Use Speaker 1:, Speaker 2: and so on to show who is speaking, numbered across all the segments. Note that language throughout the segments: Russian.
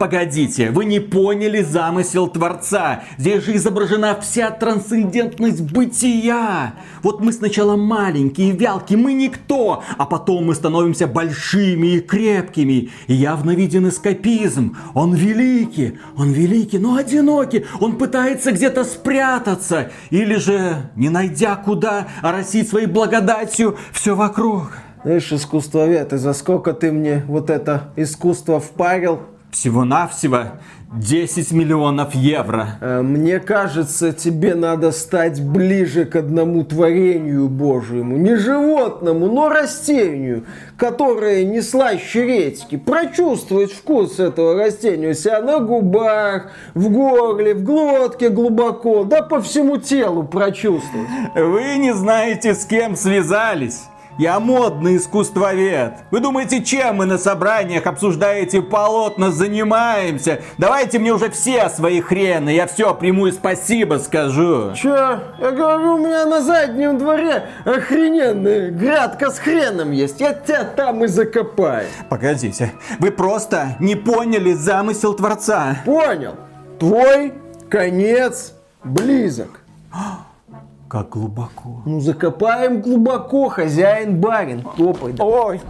Speaker 1: Погодите, вы не поняли замысел Творца. Здесь же изображена вся трансцендентность бытия. Вот мы сначала маленькие, вялки, мы никто, а потом мы становимся большими и крепкими. И явно виден эскапизм. Он великий, он великий, но одинокий. Он пытается где-то спрятаться. Или же, не найдя куда, оросить своей благодатью все вокруг.
Speaker 2: Знаешь, искусствовед, и за сколько ты мне вот это искусство впарил?
Speaker 1: Всего-навсего 10 миллионов евро.
Speaker 2: Э, мне кажется, тебе надо стать ближе к одному творению Божьему. Не животному, но растению, которое не слаще редьки. Прочувствовать вкус этого растения у себя на губах, в горле, в глотке глубоко, да по всему телу прочувствовать.
Speaker 1: Вы не знаете, с кем связались. Я модный искусствовед. Вы думаете, чем мы на собраниях обсуждаете полотна занимаемся? Давайте мне уже все свои хрены, я все приму и спасибо скажу.
Speaker 2: Че? Я говорю, у меня на заднем дворе охрененная грядка с хреном есть. Я тебя там и закопаю.
Speaker 1: Погодите, вы просто не поняли замысел Творца.
Speaker 2: Понял. Твой конец близок.
Speaker 1: Как глубоко.
Speaker 2: Ну закопаем глубоко, хозяин барин. Топай.
Speaker 1: Ой.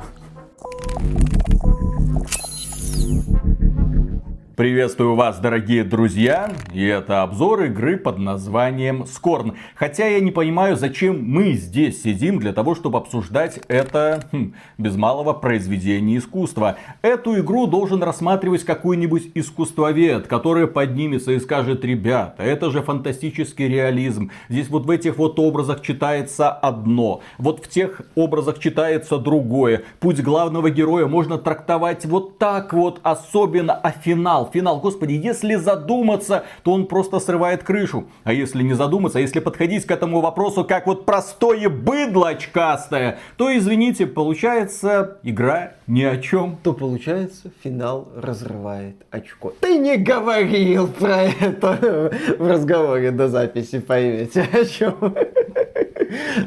Speaker 1: Приветствую вас, дорогие друзья, и это обзор игры под названием Скорн. Хотя я не понимаю, зачем мы здесь сидим для того, чтобы обсуждать это хм, без малого произведение искусства. Эту игру должен рассматривать какой-нибудь искусствовед, который поднимется и скажет, ребята, это же фантастический реализм. Здесь вот в этих вот образах читается одно, вот в тех образах читается другое. Путь главного героя можно трактовать вот так вот, особенно, а финал, финал. Господи, если задуматься, то он просто срывает крышу. А если не задуматься, а если подходить к этому вопросу как вот простое быдло очкастое, то, извините, получается игра ни о чем.
Speaker 2: То получается финал разрывает очко. Ты не говорил про это в разговоре до записи, поймете о чем.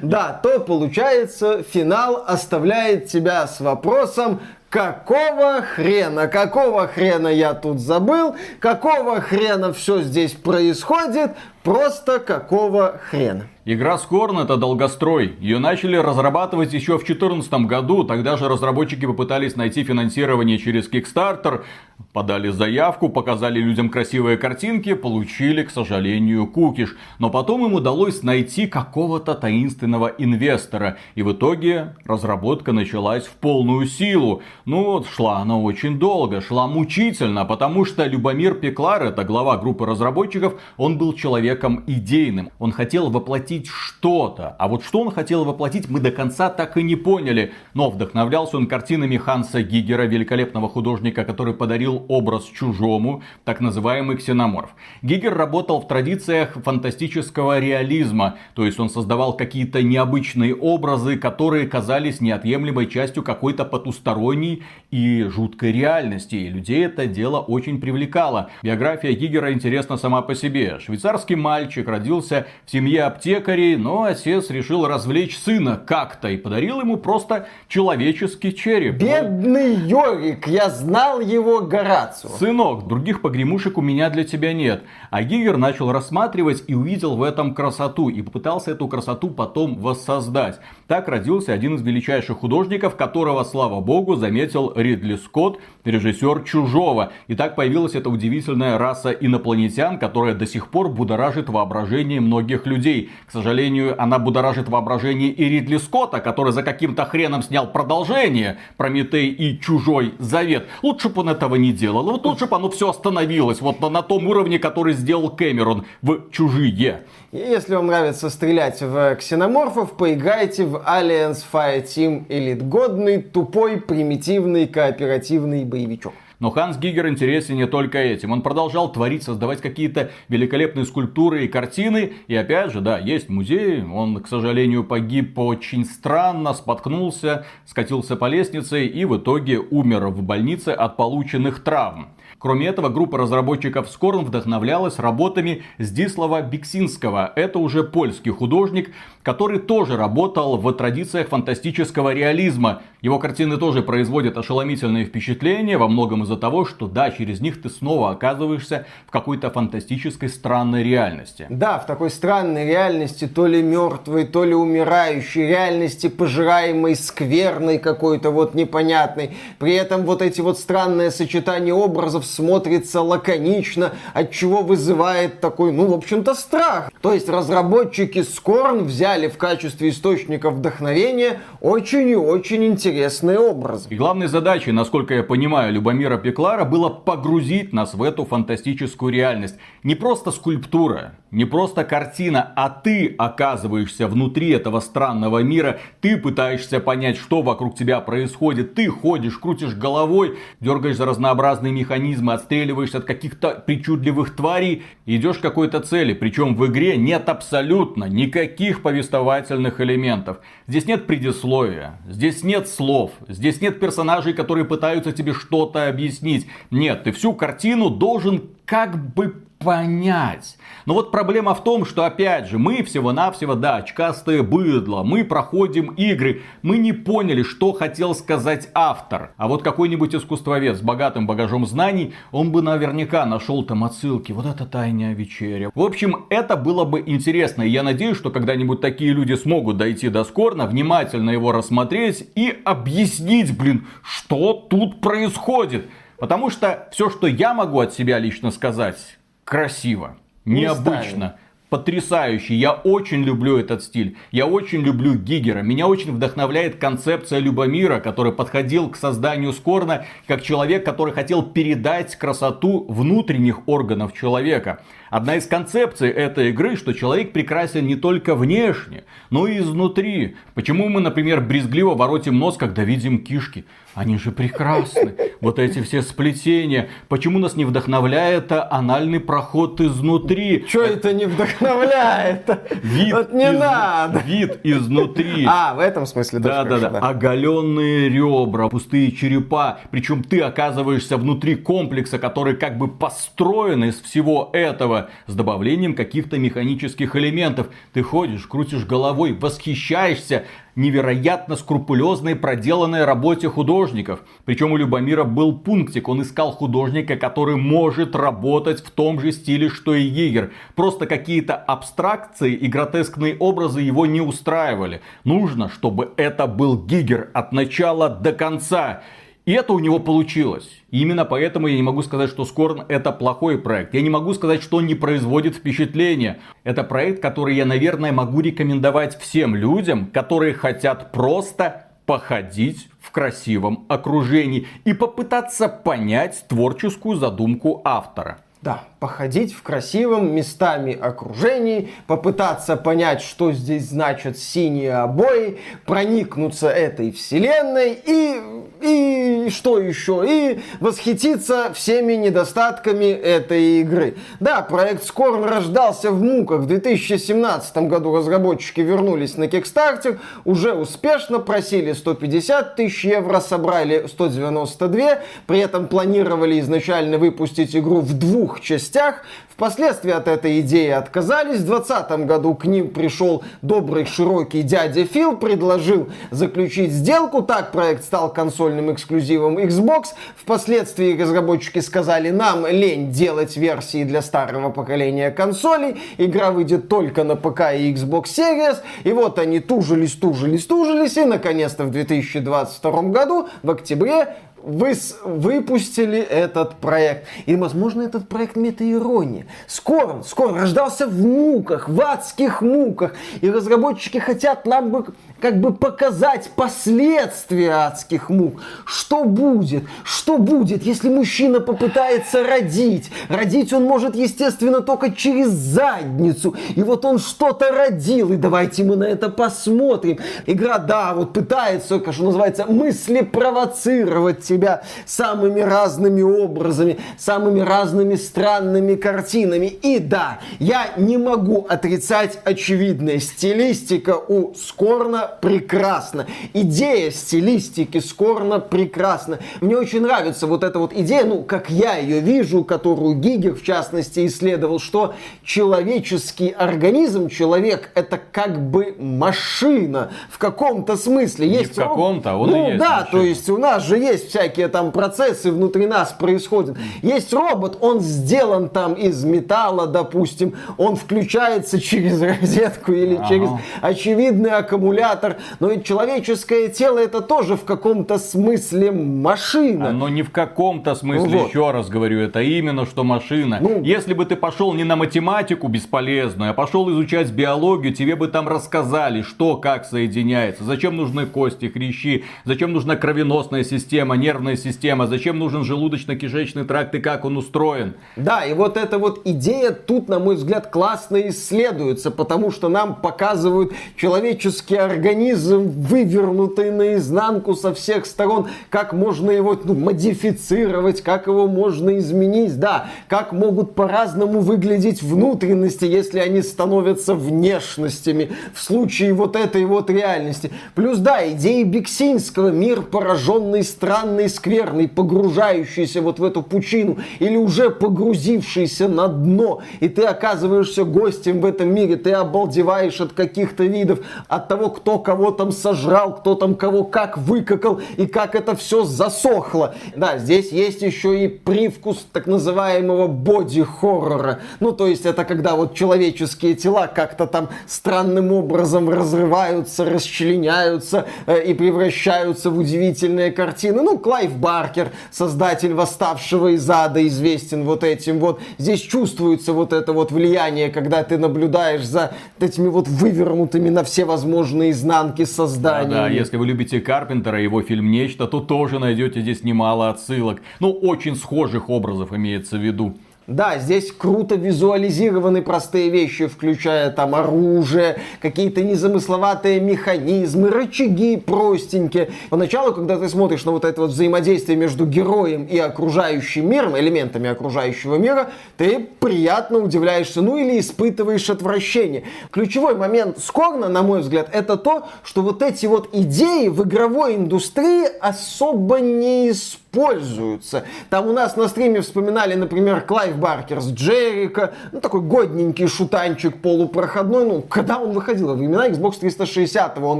Speaker 2: Да, то получается финал оставляет тебя с вопросом, какого хрена, какого хрена я тут забыл, какого хрена все здесь происходит, просто какого хрена.
Speaker 1: Игра Scorn это долгострой. Ее начали разрабатывать еще в 2014 году. Тогда же разработчики попытались найти финансирование через Kickstarter. Подали заявку, показали людям красивые картинки, получили, к сожалению, кукиш. Но потом им удалось найти какого-то таинственного инвестора. И в итоге разработка началась в полную силу. Ну вот, шла она очень долго, шла мучительно, потому что Любомир Пеклар, это глава группы разработчиков, он был человеком идейным. Он хотел воплотить воплотить что-то. А вот что он хотел воплотить, мы до конца так и не поняли. Но вдохновлялся он картинами Ханса Гигера, великолепного художника, который подарил образ чужому, так называемый ксеноморф. Гигер работал в традициях фантастического реализма, то есть он создавал какие-то необычные образы, которые казались неотъемлемой частью какой-то потусторонней и жуткой реальности. И людей это дело очень привлекало. Биография Гигера интересна сама по себе. Швейцарский мальчик родился в семье аптек аптекарей, но отец решил развлечь сына как-то и подарил ему просто человеческий череп.
Speaker 2: Бедный Йорик, я знал его Горацио.
Speaker 1: Сынок, других погремушек у меня для тебя нет. А Гигер начал рассматривать и увидел в этом красоту и попытался эту красоту потом воссоздать. Так родился один из величайших художников, которого, слава богу, заметил Ридли Скотт, режиссер «Чужого». И так появилась эта удивительная раса инопланетян, которая до сих пор будоражит воображение многих людей. К сожалению, она будоражит воображение и Ридли Скотта, который за каким-то хреном снял продолжение «Прометей и Чужой Завет». Лучше бы он этого не делал. Вот лучше бы оно все остановилось вот на, на том уровне, который сделал Кэмерон в «Чужие».
Speaker 2: Если вам нравится стрелять в ксеноморфов, поиграйте в Alliance Fire Team Elite. Годный, тупой, примитивный, кооперативный боевичок.
Speaker 1: Но Ханс Гигер интересен не только этим. Он продолжал творить, создавать какие-то великолепные скульптуры и картины. И опять же, да, есть музей. Он, к сожалению, погиб очень странно, споткнулся, скатился по лестнице и в итоге умер в больнице от полученных травм. Кроме этого, группа разработчиков Scorn вдохновлялась работами Здислава Биксинского. Это уже польский художник, который тоже работал в традициях фантастического реализма. Его картины тоже производят ошеломительные впечатления, во многом из-за того, что да, через них ты снова оказываешься в какой-то фантастической странной реальности.
Speaker 2: Да, в такой странной реальности, то ли мертвой, то ли умирающей, реальности пожираемой скверной какой-то вот непонятной. При этом вот эти вот странные сочетания образов смотрится лаконично, от чего вызывает такой, ну, в общем-то, страх. То есть разработчики Scorn взяли в качестве источника вдохновения очень и очень интересные образы.
Speaker 1: И главной задачей, насколько я понимаю, Любомира Пеклара было погрузить нас в эту фантастическую реальность. Не просто скульптура, не просто картина, а ты оказываешься внутри этого странного мира, ты пытаешься понять, что вокруг тебя происходит, ты ходишь, крутишь головой, дергаешь за разнообразные механизмы, отстреливаешься от каких-то причудливых тварей, идешь к какой-то цели. Причем в игре нет абсолютно никаких повествовательных элементов. Здесь нет предисловия, здесь нет слов, здесь нет персонажей, которые пытаются тебе что-то объяснить. Нет, ты всю картину должен как бы понять. Но вот проблема в том, что опять же, мы всего-навсего, да, очкастые быдло, мы проходим игры, мы не поняли, что хотел сказать автор. А вот какой-нибудь искусствовед с богатым багажом знаний, он бы наверняка нашел там отсылки, вот это тайная вечеря. В общем, это было бы интересно, и я надеюсь, что когда-нибудь такие люди смогут дойти до Скорна, внимательно его рассмотреть и объяснить, блин, что тут происходит. Потому что все, что я могу от себя лично сказать, красиво, необычно, потрясающий. Я очень люблю этот стиль. Я очень люблю Гигера. Меня очень вдохновляет концепция Любомира, который подходил к созданию Скорна как человек, который хотел передать красоту внутренних органов человека. Одна из концепций этой игры, что человек прекрасен не только внешне, но и изнутри. Почему мы, например, брезгливо воротим нос, когда видим кишки? Они же прекрасны. Вот эти все сплетения. Почему нас не вдохновляет анальный проход изнутри?
Speaker 2: Что это не вдохновляет?
Speaker 1: Вид
Speaker 2: вот не
Speaker 1: из...
Speaker 2: надо.
Speaker 1: Вид изнутри.
Speaker 2: А, в этом смысле
Speaker 1: да, да, да, да. Оголенные ребра, пустые черепа. Причем ты оказываешься внутри комплекса, который как бы построен из всего этого с добавлением каких-то механических элементов. Ты ходишь, крутишь головой, восхищаешься невероятно скрупулезной проделанной работе художников. Причем у Любомира был пунктик, он искал художника, который может работать в том же стиле, что и Гигер. Просто какие-то абстракции и гротескные образы его не устраивали. Нужно, чтобы это был Гигер от начала до конца. И это у него получилось. И именно поэтому я не могу сказать, что Скорн это плохой проект. Я не могу сказать, что он не производит впечатления. Это проект, который я, наверное, могу рекомендовать всем людям, которые хотят просто походить в красивом окружении и попытаться понять творческую задумку автора.
Speaker 2: Да, походить в красивом местами окружении, попытаться понять, что здесь значат синие обои, проникнуться этой вселенной и, и что еще, и восхититься всеми недостатками этой игры. Да, проект Scorn рождался в муках. В 2017 году разработчики вернулись на Kickstarter, уже успешно просили 150 тысяч евро, собрали 192, при этом планировали изначально выпустить игру в двух частях частях. Впоследствии от этой идеи отказались. В 2020 году к ним пришел добрый широкий дядя Фил, предложил заключить сделку. Так проект стал консольным эксклюзивом Xbox. Впоследствии разработчики сказали, нам лень делать версии для старого поколения консолей. Игра выйдет только на ПК и Xbox Series. И вот они тужились, тужились, тужились. И наконец-то в 2022 году, в октябре, вы выпустили этот проект. И, возможно, этот проект метаирония. Скоро, скоро рождался в муках, в адских муках. И разработчики хотят нам бы как бы показать последствия адских мук. Что будет? Что будет, если мужчина попытается родить? Родить он может, естественно, только через задницу. И вот он что-то родил, и давайте мы на это посмотрим. Игра, да, вот пытается, как что называется, мысли провоцировать тебя самыми разными образами, самыми разными странными картинами. И да, я не могу отрицать очевидное. Стилистика у Скорна прекрасна. Идея стилистики Скорна прекрасна. Мне очень нравится вот эта вот идея, ну, как я ее вижу, которую Гигер, в частности, исследовал, что человеческий организм, человек, это как бы машина в каком-то смысле.
Speaker 1: Не есть в каком-то, он
Speaker 2: ну,
Speaker 1: и есть
Speaker 2: да,
Speaker 1: машина.
Speaker 2: то есть у нас же есть всякие там процессы внутри нас происходят. Есть робот, он сделан там из металла, допустим, он включается через розетку или ага. через очевидный аккумулятор. Но ведь человеческое тело это тоже в каком-то смысле машина.
Speaker 1: Но не в каком-то смысле, вот. еще раз говорю, это именно что машина. Ну, Если бы ты пошел не на математику бесполезную, а пошел изучать биологию, тебе бы там рассказали, что как соединяется, зачем нужны кости, хрящи, зачем нужна кровеносная система, нервная система, зачем нужен желудочно-кишечный тракт и как он устроен.
Speaker 2: Да, и вот эта вот идея тут, на мой взгляд, классно исследуется, потому что нам показывают человеческий организм, вывернутый наизнанку со всех сторон, как можно его ну, модифицировать, как его можно изменить, да, как могут по-разному выглядеть внутренности, если они становятся внешностями в случае вот этой вот реальности. Плюс, да, идеи Бексинского, мир пораженный, странный, скверный, погружающийся вот в эту пучину или уже погрузившийся на дно, и ты оказываешься гостем в этом мире, ты обалдеваешь от каких-то видов, от того, кто кого там сожрал, кто там кого как выкакал и как это все засохло. Да, здесь есть еще и привкус так называемого боди-хоррора. Ну, то есть это когда вот человеческие тела как-то там странным образом разрываются, расчленяются э, и превращаются в удивительные картины. Ну, Клайв Баркер, создатель «Восставшего из ада», известен вот этим вот. Здесь чувствуется вот это вот влияние, когда ты наблюдаешь за этими вот вывернутыми на все возможные изнанки созданиями.
Speaker 1: Да, да, если вы любите Карпентера и его фильм «Нечто», то тоже найдете здесь немало отсылок. Ну, очень схожих образов имеется в виду.
Speaker 2: Да, здесь круто визуализированы простые вещи, включая там оружие, какие-то незамысловатые механизмы, рычаги простенькие. Поначалу, когда ты смотришь на вот это вот взаимодействие между героем и окружающим миром, элементами окружающего мира, ты приятно удивляешься, ну или испытываешь отвращение. Ключевой момент Скорна, на мой взгляд, это то, что вот эти вот идеи в игровой индустрии особо не используются пользуются. Там у нас на стриме вспоминали, например, Клайв Баркер с Джерика, ну такой годненький шутанчик полупроходной, ну когда он выходил, во времена Xbox 360 он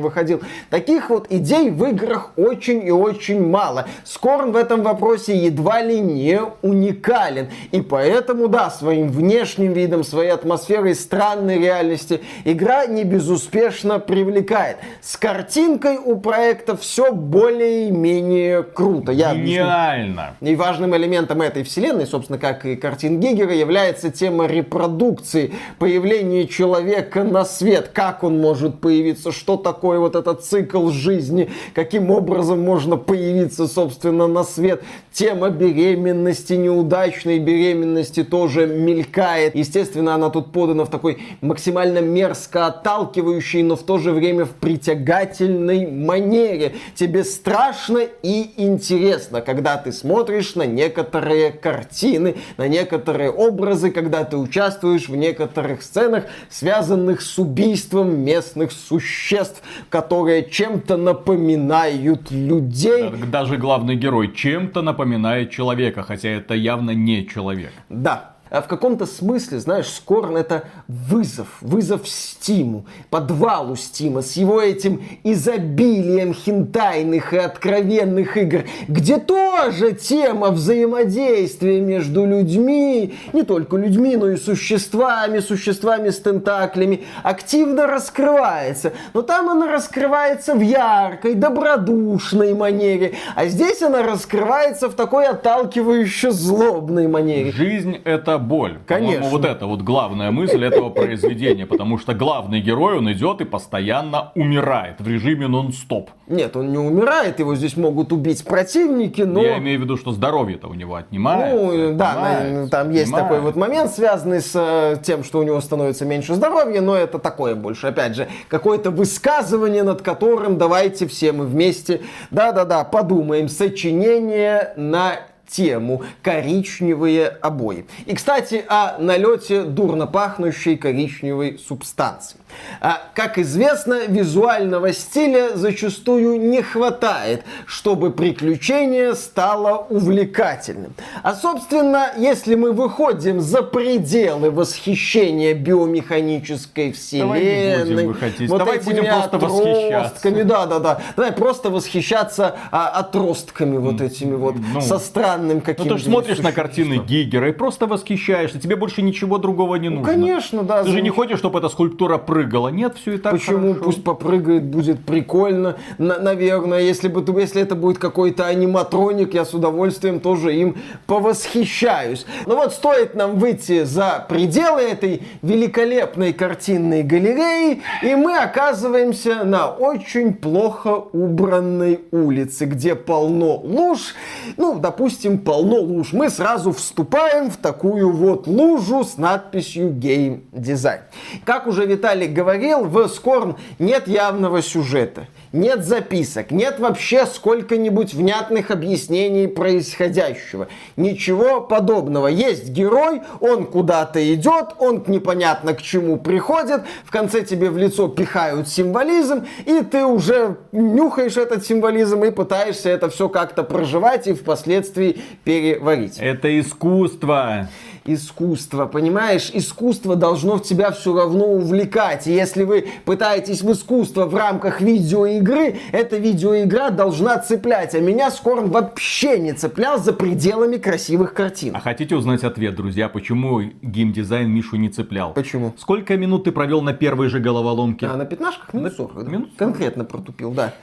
Speaker 2: выходил. Таких вот идей в играх очень и очень мало. Скорн в этом вопросе едва ли не уникален. И поэтому, да, своим внешним видом, своей атмосферой странной реальности игра не безуспешно привлекает. С картинкой у проекта все более-менее круто.
Speaker 1: Я Гениально.
Speaker 2: И важным элементом этой вселенной, собственно, как и картин Гигера, является тема репродукции, появления человека на свет, как он может появиться, что такое вот этот цикл жизни, каким образом можно появиться, собственно, на свет. Тема беременности, неудачной беременности тоже мелькает. Естественно, она тут подана в такой максимально мерзко отталкивающей, но в то же время в притягательной манере. Тебе страшно и интересно, когда ты смотришь на некоторые картины, на некоторые образы, когда ты участвуешь в некоторых сценах, связанных с убийством местных существ, которые чем-то напоминают людей.
Speaker 1: Даже главный герой чем-то напоминает человека, хотя это явно не человек.
Speaker 2: Да, в каком-то смысле, знаешь, Скорн это вызов, вызов Стиму, подвалу Стима с его этим изобилием хентайных и откровенных игр, где тоже тема взаимодействия между людьми, не только людьми, но и существами, существами с тентаклями, активно раскрывается. Но там она раскрывается в яркой, добродушной манере, а здесь она раскрывается в такой отталкивающей злобной манере.
Speaker 1: Жизнь это боль.
Speaker 2: Конечно.
Speaker 1: Вот это вот главная мысль этого произведения, потому что главный герой, он идет и постоянно умирает в режиме нон-стоп.
Speaker 2: Нет, он не умирает, его здесь могут убить противники, но...
Speaker 1: Я имею в виду, что здоровье-то у него отнимает. Ну,
Speaker 2: да, отнимает, там есть отнимает. такой вот момент, связанный с э, тем, что у него становится меньше здоровья, но это такое больше, опять же, какое-то высказывание, над которым давайте все мы вместе, да-да-да, подумаем, сочинение на тему коричневые обои. И, кстати, о налете дурно пахнущей коричневой субстанции. А, как известно, визуального стиля зачастую не хватает, чтобы приключение стало увлекательным. А, собственно, если мы выходим за пределы восхищения биомеханической вселенной,
Speaker 1: Давай будем
Speaker 2: вот
Speaker 1: Давай
Speaker 2: этими
Speaker 1: будем просто восхищаться.
Speaker 2: да, да, да. Давай просто восхищаться а, отростками вот этими вот
Speaker 1: Ну,
Speaker 2: со странным
Speaker 1: Ну
Speaker 2: каким-то.
Speaker 1: ты же смотришь на картины Гигера и просто восхищаешься. Тебе больше ничего другого не нужно.
Speaker 2: Конечно, да.
Speaker 1: Ты же не хочешь, чтобы эта скульптура прыгала. Нет, все и так
Speaker 2: Почему?
Speaker 1: хорошо.
Speaker 2: Пусть попрыгает, будет прикольно. На- наверное, если, бы, если это будет какой-то аниматроник, я с удовольствием тоже им повосхищаюсь. Но вот стоит нам выйти за пределы этой великолепной картинной галереи, и мы оказываемся на очень плохо убранной улице, где полно луж. Ну, допустим, полно луж. Мы сразу вступаем в такую вот лужу с надписью Game Design. Как уже Виталик говорил, в Скорн нет явного сюжета, нет записок, нет вообще сколько-нибудь внятных объяснений происходящего. Ничего подобного. Есть герой, он куда-то идет, он непонятно к чему приходит, в конце тебе в лицо пихают символизм, и ты уже нюхаешь этот символизм и пытаешься это все как-то проживать и впоследствии переварить
Speaker 1: Это искусство.
Speaker 2: Искусство, понимаешь? Искусство должно в тебя все равно увлекать. И если вы пытаетесь в искусство в рамках видеоигры, эта видеоигра должна цеплять. А меня Скорн вообще не цеплял за пределами красивых картин.
Speaker 1: А хотите узнать ответ, друзья, почему геймдизайн Мишу не цеплял?
Speaker 2: Почему?
Speaker 1: Сколько минут ты провел на первой же головоломке?
Speaker 2: А на пятнашках минут 40, да?
Speaker 1: минут 40.
Speaker 2: Конкретно протупил, да.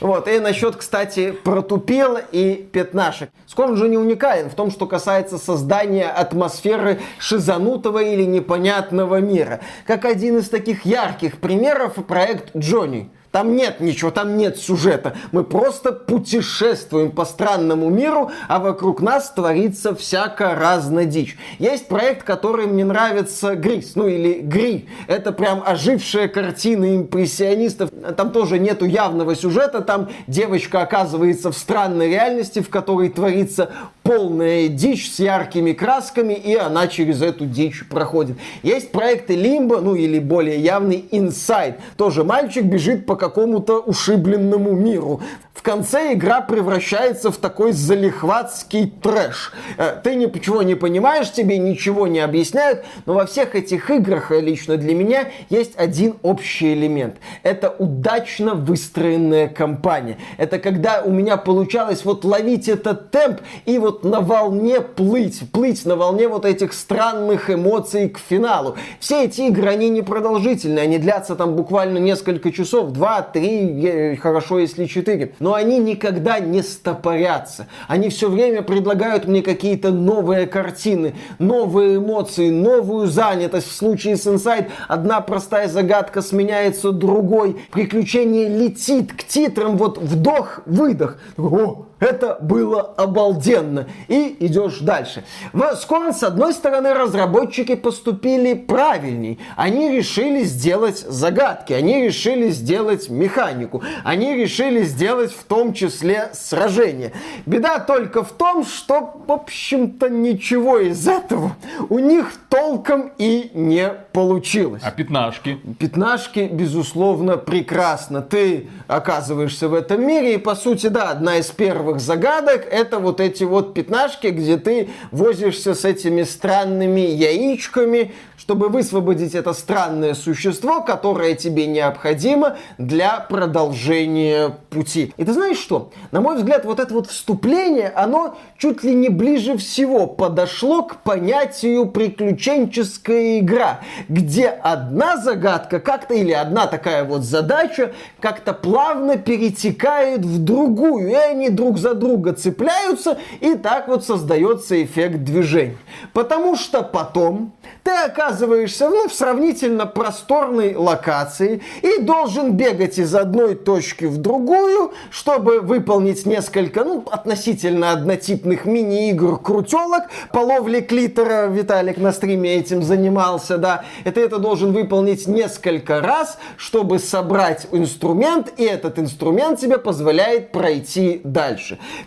Speaker 2: Вот, и насчет, кстати, протупел и пятнашек. Скорн же не уникален в том, что касается создания атмосферы шизанутого или непонятного мира. Как один из таких ярких примеров проект Джонни. Там нет ничего, там нет сюжета. Мы просто путешествуем по странному миру, а вокруг нас творится всякая разная дичь. Есть проект, который мне нравится, Грис, ну или Гри. Это прям ожившая картина импрессионистов. Там тоже нету явного сюжета, там девочка оказывается в странной реальности, в которой творится полная дичь с яркими красками, и она через эту дичь проходит. Есть проекты Лимбо, ну или более явный Inside. Тоже мальчик бежит по какому-то ушибленному миру. В конце игра превращается в такой залихватский трэш. Э, Ты ничего не понимаешь, тебе ничего не объясняют, но во всех этих играх э, лично для меня есть один общий элемент. Это удачно выстроенная кампания. Это когда у меня получалось вот ловить этот темп и вот на волне плыть, плыть на волне вот этих странных эмоций к финалу. Все эти игры, они не продолжительные, они длятся там буквально несколько часов, два, три, хорошо, если четыре. Но они никогда не стопорятся. Они все время предлагают мне какие-то новые картины, новые эмоции, новую занятость. В случае с Inside одна простая загадка сменяется другой. Приключение летит к титрам, вот вдох-выдох. О, это было обалденно. И идешь дальше. В Scorn, с одной стороны, разработчики поступили правильней. Они решили сделать загадки, они решили сделать механику, они решили сделать в том числе сражение. Беда только в том, что, в общем-то, ничего из этого у них толком и не получилось.
Speaker 1: А пятнашки?
Speaker 2: Пятнашки, безусловно, прекрасно. Ты оказываешься в этом мире, и, по сути, да, одна из первых загадок это вот эти вот пятнашки, где ты возишься с этими странными яичками, чтобы высвободить это странное существо, которое тебе необходимо для продолжения пути. И ты знаешь что? На мой взгляд, вот это вот вступление, оно чуть ли не ближе всего подошло к понятию приключенческая игра, где одна загадка как-то или одна такая вот задача как-то плавно перетекает в другую, и они друг за друга цепляются, и так вот создается эффект движения. Потому что потом ты оказываешься ну, в сравнительно просторной локации и должен бегать из одной точки в другую, чтобы выполнить несколько, ну, относительно однотипных мини-игр, крутелок по ловле клитора. Виталик на стриме этим занимался, да. Это это должен выполнить несколько раз, чтобы собрать инструмент, и этот инструмент тебе позволяет пройти дальше.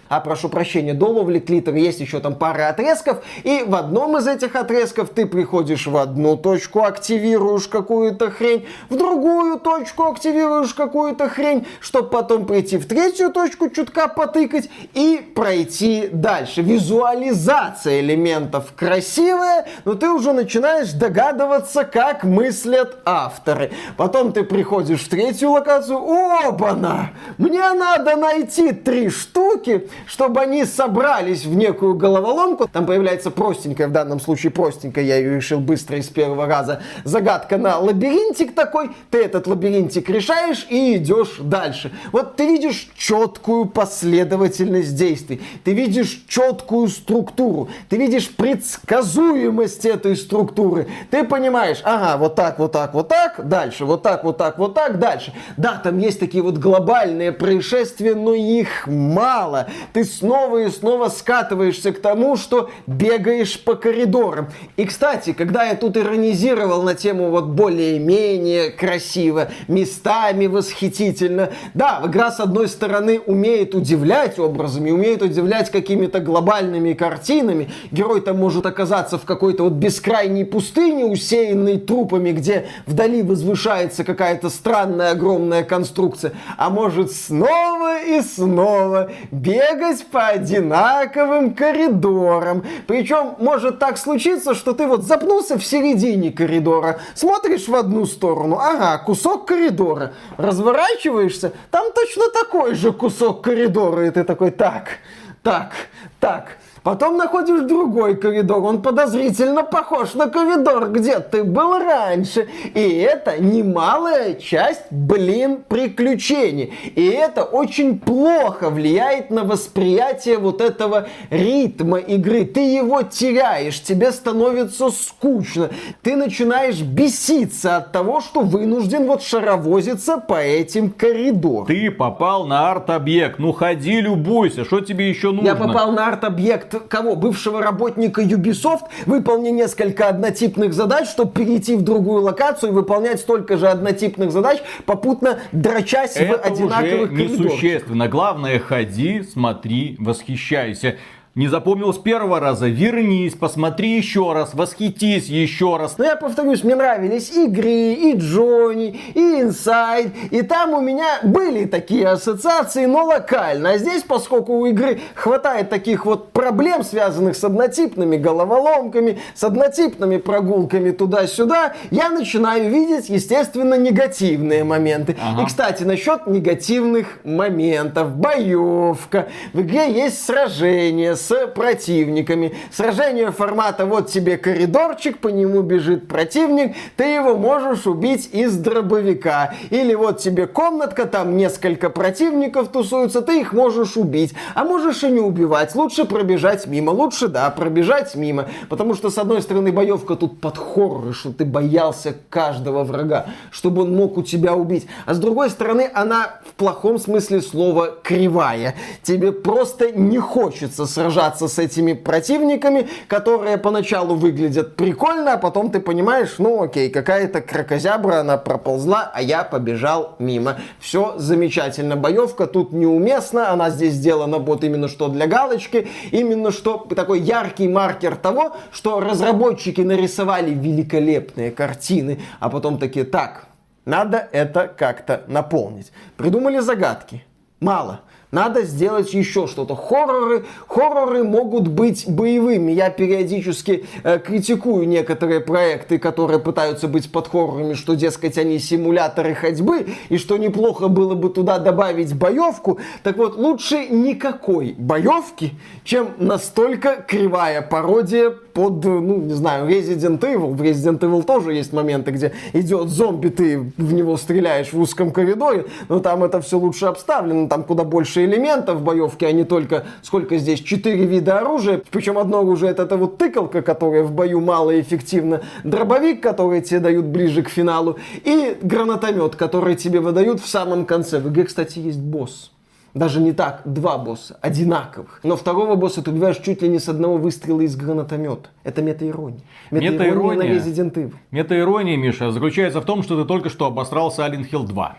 Speaker 2: А прошу прощения, до ловли клитора есть еще там пара отрезков, и в одном из этих отрезков ты приходишь в одну точку, активируешь какую-то хрень, в другую точку активируешь какую-то хрень, чтобы потом прийти в третью точку, чутка потыкать и пройти дальше. Визуализация элементов красивая, но ты уже начинаешь догадываться, как мыслят авторы. Потом ты приходишь в третью локацию, опа-на! Мне надо найти три штуки, чтобы они собрались в некую головоломку. Там появляется простенькая, в данном случае простенькая, я ее решил быстро из первого раза, загадка на лабиринтик такой. Ты этот лабиринтик решаешь и идешь дальше. Вот ты видишь четкую последовательность действий. Ты видишь четкую структуру. Ты видишь предсказуемость этой структуры. Ты понимаешь, ага, вот так, вот так, вот так, дальше, вот так, вот так, вот так, дальше. Да, там есть такие вот глобальные происшествия, но их мало. Ты снова и снова скатываешься к тому, что бегаешь по коридорам. И, кстати, когда я тут иронизировал на тему вот более-менее красиво, местами восхитительно, да, игра с одной стороны умеет удивлять образами, умеет удивлять какими-то глобальными картинами. Герой там может оказаться в какой-то вот бескрайней пустыне, усеянной трупами, где вдали возвышается какая-то странная огромная конструкция, а может снова и снова бегать по одинаковым коридорам. Причем может так случиться, что ты вот запнулся в середине коридора, смотришь в одну сторону, ага, кусок коридора, разворачиваешься, там точно такой же кусок коридора, и ты такой, так, так, так, Потом находишь другой коридор, он подозрительно похож на коридор, где ты был раньше. И это немалая часть, блин, приключений. И это очень плохо влияет на восприятие вот этого ритма игры. Ты его теряешь, тебе становится скучно. Ты начинаешь беситься от того, что вынужден вот шаровозиться по этим коридорам.
Speaker 1: Ты попал на арт-объект, ну ходи любуйся, что тебе еще нужно?
Speaker 2: Я попал на арт-объект кого? Бывшего работника Ubisoft, выполни несколько однотипных задач, чтобы перейти в другую локацию и выполнять столько же однотипных задач, попутно дрочась
Speaker 1: Это
Speaker 2: в одинаковых
Speaker 1: уже несущественно. Главное, ходи, смотри, восхищайся. Не запомнил с первого раза, вернись, посмотри еще раз, восхитись еще раз.
Speaker 2: Но я повторюсь, мне нравились и Гри, и Джонни, и Инсайд. И там у меня были такие ассоциации, но локально. А здесь, поскольку у игры хватает таких вот проблем, связанных с однотипными головоломками, с однотипными прогулками туда-сюда, я начинаю видеть, естественно, негативные моменты.
Speaker 1: Ага.
Speaker 2: И, кстати, насчет негативных моментов. Боевка. В игре есть сражение с противниками. Сражение формата вот тебе коридорчик, по нему бежит противник, ты его можешь убить из дробовика. Или вот тебе комнатка, там несколько противников тусуются, ты их можешь убить. А можешь и не убивать, лучше пробежать мимо. Лучше, да, пробежать мимо. Потому что, с одной стороны, боевка тут под хоррор, что ты боялся каждого врага, чтобы он мог у тебя убить. А с другой стороны, она в плохом смысле слова кривая. Тебе просто не хочется сражаться с этими противниками, которые поначалу выглядят прикольно, а потом ты понимаешь, ну окей, какая-то крокозябра, она проползла, а я побежал мимо. Все замечательно. Боевка тут неуместна, она здесь сделана вот именно что для галочки, именно что такой яркий маркер того, что разработчики нарисовали великолепные картины, а потом такие, так, надо это как-то наполнить. Придумали загадки. Мало. Надо сделать еще что-то. Хорроры, хорроры могут быть боевыми. Я периодически э, критикую некоторые проекты, которые пытаются быть под хоррорами, что, дескать, они симуляторы ходьбы, и что неплохо было бы туда добавить боевку. Так вот, лучше никакой боевки, чем настолько кривая пародия под, ну, не знаю, Resident Evil. В Resident Evil тоже есть моменты, где идет зомби, ты в него стреляешь в узком коридоре, но там это все лучше обставлено, там куда больше элементов боевки, а не только сколько здесь, четыре вида оружия. Причем одно оружие это, это вот тыкалка, которая в бою малоэффективна, дробовик, который тебе дают ближе к финалу, и гранатомет, который тебе выдают в самом конце. В игре, кстати, есть босс. Даже не так, два босса, одинаковых. Но второго босса ты убиваешь чуть ли не с одного выстрела из гранатомета. Это метаирония.
Speaker 1: Метаирония,
Speaker 2: на Resident Evil.
Speaker 1: Метаирония, Миша, заключается в том, что ты только что обосрал Silent Hill 2.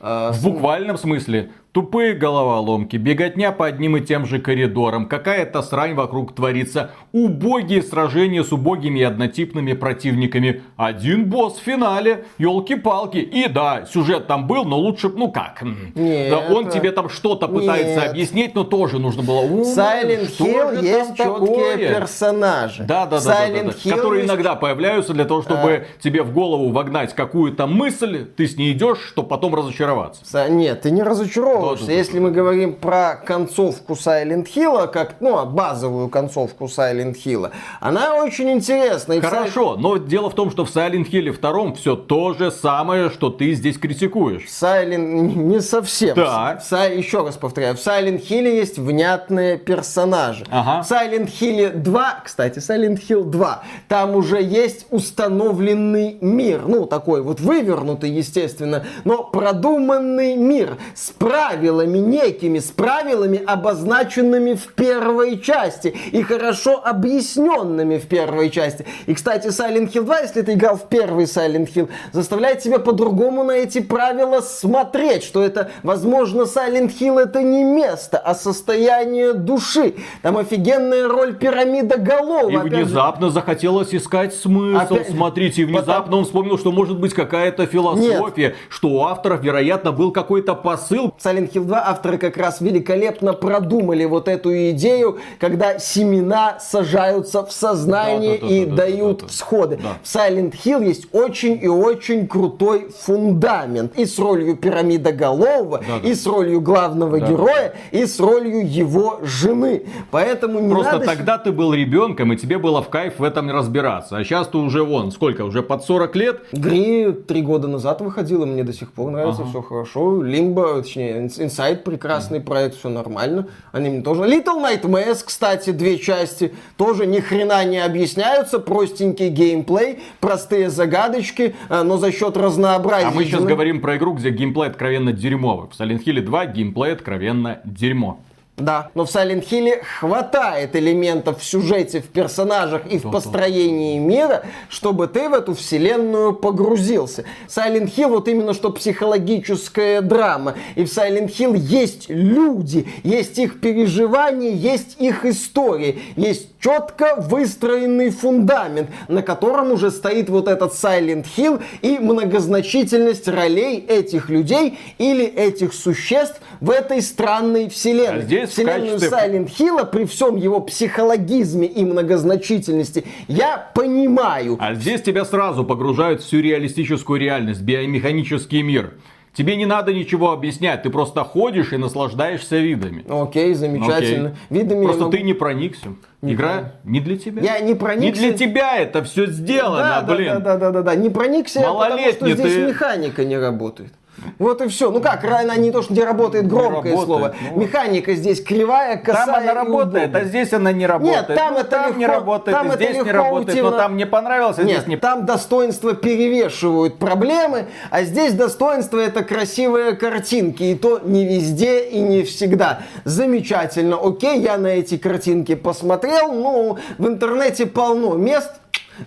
Speaker 1: А, в буквальном смысле. Тупые головоломки, беготня по одним и тем же коридорам, какая-то срань вокруг творится, убогие сражения с убогими и однотипными противниками. Один босс в финале, елки-палки. И да, сюжет там был, но лучше, ну как?
Speaker 2: Нет,
Speaker 1: да, он тебе там что-то пытается Нет. объяснить, но тоже нужно было...
Speaker 2: Silent Hill есть четкие персонажи.
Speaker 1: Да, да, да, да, да, да. которые есть... иногда появляются для того, чтобы а... тебе в голову вогнать какую-то мысль, ты с ней идешь, чтобы потом разочароваться.
Speaker 2: Нет, ты не разочарован Потому если мы говорим про концовку Silent Hill, как, ну, базовую концовку Silent Hill, она очень интересная.
Speaker 1: Хорошо, но дело в том, что в Silent Hill 2 все то же самое, что ты здесь критикуешь.
Speaker 2: Silent... Не совсем.
Speaker 1: Да.
Speaker 2: В... Еще раз повторяю, в Silent Hill есть внятные персонажи.
Speaker 1: Ага.
Speaker 2: В Silent Hill 2, кстати, Silent Hill 2, там уже есть установленный мир. Ну, такой вот вывернутый, естественно, но продуманный мир с правилами некими, с правилами, обозначенными в первой части и хорошо объясненными в первой части. И, кстати, Silent Hill 2, если ты играл в первый Silent Hill, заставляет тебя по-другому на эти правила смотреть, что это, возможно, Silent Hill это не место, а состояние души. Там офигенная роль пирамида голов.
Speaker 1: И внезапно же. захотелось искать смысл. Опять... Смотрите, и внезапно Потом... он вспомнил, что может быть какая-то философия, Нет. что у авторов, вероятно, был какой-то посыл.
Speaker 2: Silent Silent Hill 2 авторы как раз великолепно продумали вот эту идею, когда семена сажаются в сознание да, да, да, и да, дают да, да, всходы. Да. В Silent Hill есть очень и очень крутой фундамент. И с ролью пирамидоголового, да, да. и с ролью главного да, героя, да. и с ролью его жены. Поэтому не
Speaker 1: Просто
Speaker 2: надо...
Speaker 1: тогда ты был ребенком, и тебе было в кайф в этом разбираться. А сейчас ты уже вон, сколько, уже под 40 лет?
Speaker 2: Гри три года назад выходила, мне до сих пор нравится, ага. все хорошо. Лимба, точнее, Inside прекрасный проект, все нормально. Они мне тоже. Little Nightmares, кстати, две части, тоже ни хрена не объясняются, простенький геймплей, простые загадочки, э, но за счет разнообразия.
Speaker 1: А мы сейчас говорим про игру, где геймплей откровенно дерьмовый. В Silent Hill 2 геймплей откровенно дерьмо.
Speaker 2: Да, но в Silent Hill хватает элементов в сюжете, в персонажах и в построении мира, чтобы ты в эту вселенную погрузился. Silent Hill вот именно что психологическая драма. И в Silent Hill есть люди, есть их переживания, есть их истории, есть четко выстроенный фундамент, на котором уже стоит вот этот Silent Hill и многозначительность ролей этих людей или этих существ в этой странной вселенной. А
Speaker 1: здесь
Speaker 2: Вселенную качестве... Silent Hill при всем его психологизме и многозначительности я понимаю.
Speaker 1: А здесь тебя сразу погружают в сюрреалистическую реальность, биомеханический мир. Тебе не надо ничего объяснять, ты просто ходишь и наслаждаешься видами.
Speaker 2: Окей, замечательно. Окей.
Speaker 1: Видами просто могу... ты не проникся. Не Игра про... не для тебя.
Speaker 2: Я не проникся.
Speaker 1: Не для тебя это все сделано,
Speaker 2: да,
Speaker 1: блин.
Speaker 2: Да, да, да, да, да. Не проникся, потому что здесь ты... механика не работает. Вот и все. Ну как, она не то, что не работает громкое не работает, слово. Ну... Механика здесь кривая, косая.
Speaker 1: Там она работает, а здесь она не работает.
Speaker 2: Нет, там ну, это
Speaker 1: там
Speaker 2: легко,
Speaker 1: не работает,
Speaker 2: там
Speaker 1: здесь
Speaker 2: это
Speaker 1: не работает, утилно. но там мне понравилось, а
Speaker 2: Нет,
Speaker 1: здесь не...
Speaker 2: там достоинства перевешивают проблемы, а здесь достоинство это красивые картинки, и то не везде и не всегда. Замечательно, окей, я на эти картинки посмотрел, ну, в интернете полно мест,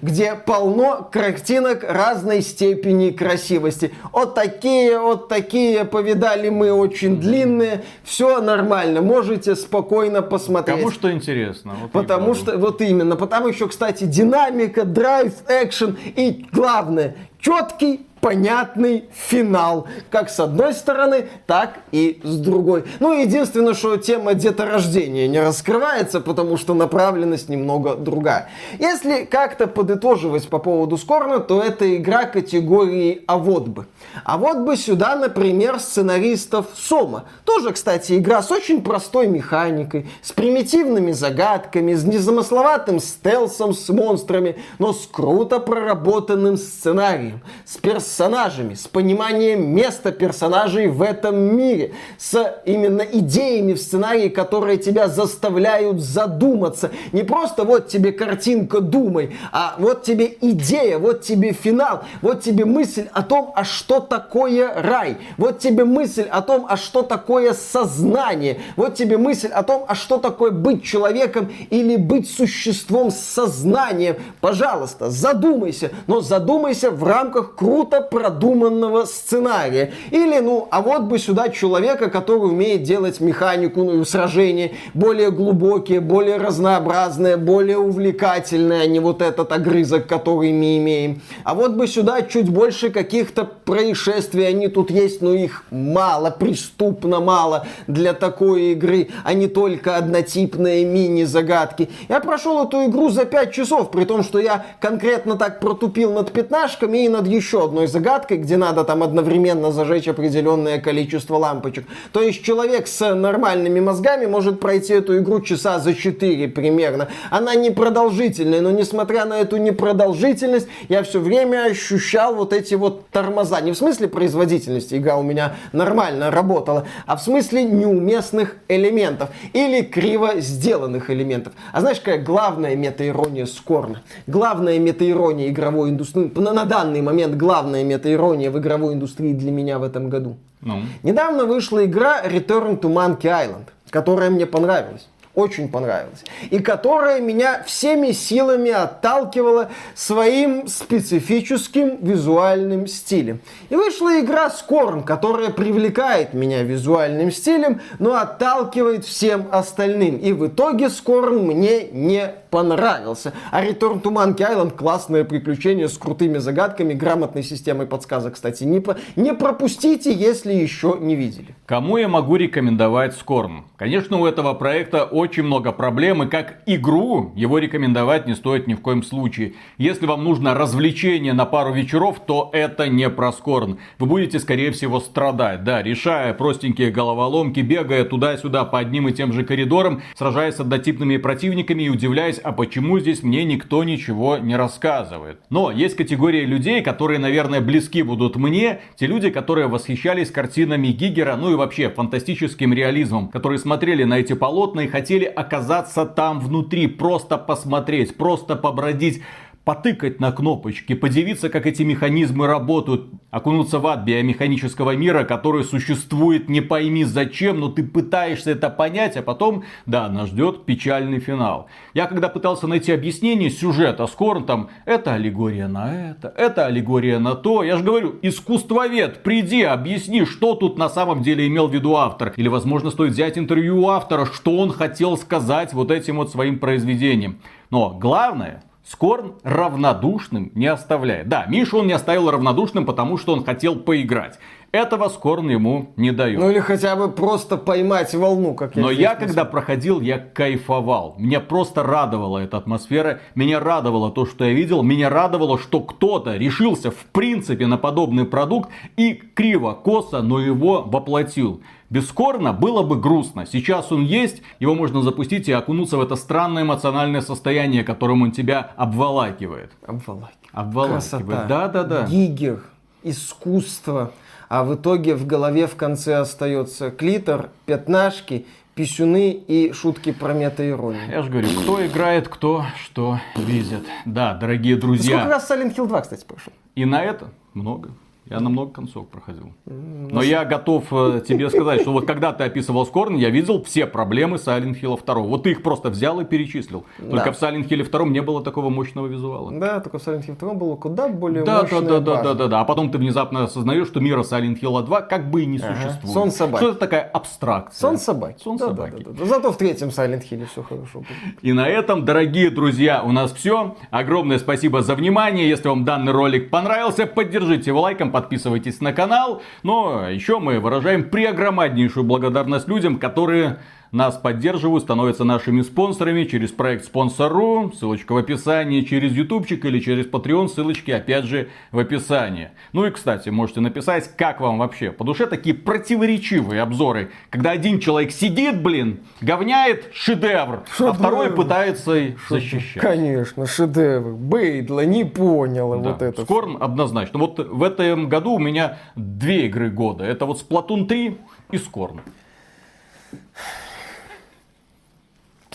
Speaker 2: где полно картинок разной степени красивости. Вот такие, вот такие повидали мы очень длинные. Все нормально, можете спокойно посмотреть.
Speaker 1: Кому что интересно.
Speaker 2: Вот потому что, вот именно, потому еще, кстати, динамика, драйв, экшен и главное, четкий понятный финал. Как с одной стороны, так и с другой. Ну, единственное, что тема деторождения не раскрывается, потому что направленность немного другая. Если как-то подытоживать по поводу Скорна, то это игра категории «А вот бы». А вот бы сюда, например, сценаристов Сома. Тоже, кстати, игра с очень простой механикой, с примитивными загадками, с незамысловатым стелсом с монстрами, но с круто проработанным сценарием, с персонажами персонажами, с пониманием места персонажей в этом мире, с именно идеями в сценарии, которые тебя заставляют задуматься. Не просто вот тебе картинка, думай, а вот тебе идея, вот тебе финал, вот тебе мысль о том, а что такое рай, вот тебе мысль о том, а что такое сознание, вот тебе мысль о том, а что такое быть человеком или быть существом с сознанием. Пожалуйста, задумайся, но задумайся в рамках круто продуманного сценария. Или, ну, а вот бы сюда человека, который умеет делать механику ну, сражения более глубокие, более разнообразные, более увлекательные, а не вот этот огрызок, который мы имеем. А вот бы сюда чуть больше каких-то происшествий, они тут есть, но их мало, преступно мало для такой игры, а не только однотипные мини-загадки. Я прошел эту игру за 5 часов, при том, что я конкретно так протупил над пятнашками и над еще одной загадкой, где надо там одновременно зажечь определенное количество лампочек. То есть человек с нормальными мозгами может пройти эту игру часа за 4 примерно. Она непродолжительная, но несмотря на эту непродолжительность, я все время ощущал вот эти вот тормоза. Не в смысле производительности, игра у меня нормально работала, а в смысле неуместных элементов или криво сделанных элементов. А знаешь, какая главная метаирония Скорна? Главная метаирония игровой индустрии, на данный момент главная метаирония в игровой индустрии для меня в этом году. Ну. Недавно вышла игра Return to Monkey Island, которая мне понравилась очень понравилась. И которая меня всеми силами отталкивала своим специфическим визуальным стилем. И вышла игра Scorn, которая привлекает меня визуальным стилем, но отталкивает всем остальным. И в итоге Scorn мне не понравился. А Return to Monkey Island классное приключение с крутыми загадками, грамотной системой подсказок, кстати. Не, по... не пропустите, если еще не видели.
Speaker 1: Кому я могу рекомендовать Scorn? Конечно, у этого проекта очень много проблем, и как игру его рекомендовать не стоит ни в коем случае. Если вам нужно развлечение на пару вечеров, то это не про Скорн. Вы будете, скорее всего, страдать, да, решая простенькие головоломки, бегая туда-сюда по одним и тем же коридорам, сражаясь с однотипными противниками и удивляясь, а почему здесь мне никто ничего не рассказывает. Но есть категория людей, которые, наверное, близки будут мне, те люди, которые восхищались картинами Гигера, ну и вообще фантастическим реализмом, которые смотрели на эти полотна и хотели оказаться там внутри, просто посмотреть, просто побродить потыкать на кнопочки, подивиться, как эти механизмы работают, окунуться в ад биомеханического мира, который существует не пойми зачем, но ты пытаешься это понять, а потом, да, нас ждет печальный финал. Я когда пытался найти объяснение сюжета Скорн, там, это аллегория на это, это аллегория на то, я же говорю, искусствовед, приди, объясни, что тут на самом деле имел в виду автор. Или, возможно, стоит взять интервью у автора, что он хотел сказать вот этим вот своим произведением. Но главное, Скорн равнодушным не оставляет. Да, Мишу он не оставил равнодушным, потому что он хотел поиграть. Этого Скорн ему не дает.
Speaker 2: Ну или хотя бы просто поймать волну, как
Speaker 1: я Но я, когда проходил, я кайфовал. Меня просто радовала эта атмосфера. Меня радовало то, что я видел. Меня радовало, что кто-то решился в принципе на подобный продукт и криво-косо, но его воплотил. Без Корна было бы грустно. Сейчас он есть, его можно запустить и окунуться в это странное эмоциональное состояние, которым он тебя обволакивает.
Speaker 2: Обволакивает.
Speaker 1: Обволакивает. Да, да, да.
Speaker 2: Гигер, искусство. А в итоге в голове в конце остается клитор, пятнашки, писюны и шутки про мета-иронию.
Speaker 1: Я же говорю, кто играет, кто что видит. Да, дорогие друзья.
Speaker 2: Сколько раз Silent Hill 2, кстати, прошел?
Speaker 1: И на это много. Я на много концов проходил. Но я готов э, тебе сказать, что вот когда ты описывал Скорн, я видел все проблемы Silent Hill 2. Вот ты их просто взял и перечислил. Только да. в Silent Hill 2 не было такого мощного визуала.
Speaker 2: Да, только в Silent Hill 2 было куда более
Speaker 1: да,
Speaker 2: мощная
Speaker 1: да, да, база. да, да, да. А потом ты внезапно осознаешь, что мира Silent Hill 2 как бы и не ага. существует.
Speaker 2: Сон собаки.
Speaker 1: Что это такая абстракция?
Speaker 2: Сон собаки.
Speaker 1: Сон да, собаки. Да,
Speaker 2: да, да. Зато в третьем Silent Hill все хорошо будет.
Speaker 1: И на этом, дорогие друзья, у нас все. Огромное спасибо за внимание. Если вам данный ролик понравился, поддержите его лайком, подписывайтесь на канал. Но еще мы выражаем преогромаднейшую благодарность людям, которые нас поддерживают, становятся нашими спонсорами через проект Спонсору, ссылочка в описании, через ютубчик или через Patreon, ссылочки опять же в описании. Ну и, кстати, можете написать, как вам вообще по душе такие противоречивые обзоры, когда один человек сидит, блин, говняет шедевр, а второй пытается защищать.
Speaker 2: Конечно, шедевр. Бейдла не поняла
Speaker 1: Да,
Speaker 2: вот это.
Speaker 1: Скорн однозначно. Вот в этом году у меня две игры года. Это вот Splatoon 3 и Скорн.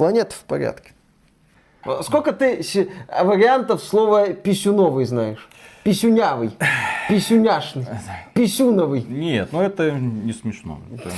Speaker 2: Планета в порядке. Сколько ты вариантов слова писюновый знаешь? Писюнявый, писюняшный, писюновый.
Speaker 1: Нет, ну это не смешно. Это.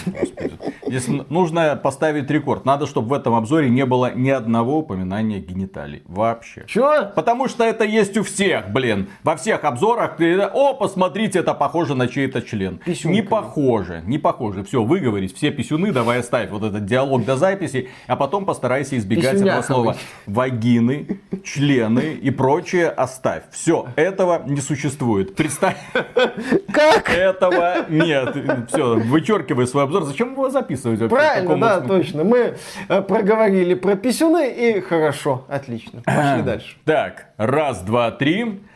Speaker 1: Здесь нужно поставить рекорд. Надо, чтобы в этом обзоре не было ни одного упоминания гениталий. Вообще.
Speaker 2: Чё?
Speaker 1: Потому что это есть у всех, блин. Во всех обзорах о, посмотрите, это похоже на чей-то член.
Speaker 2: Писюнка.
Speaker 1: Не похоже, не похоже. Все, выговорись, все писюны, давай оставь вот этот диалог до записи, а потом постарайся избегать этого слова. Вагины, члены и прочее оставь. Все, этого не существует. Представь,
Speaker 2: Как?
Speaker 1: Этого нет. Все, вычеркивай свой обзор. Зачем его записывать? вообще?
Speaker 2: Правильно, да,
Speaker 1: смысле?
Speaker 2: точно. Мы э, проговорили про писюны и хорошо, отлично. Пошли дальше.
Speaker 1: Так, раз, два, три.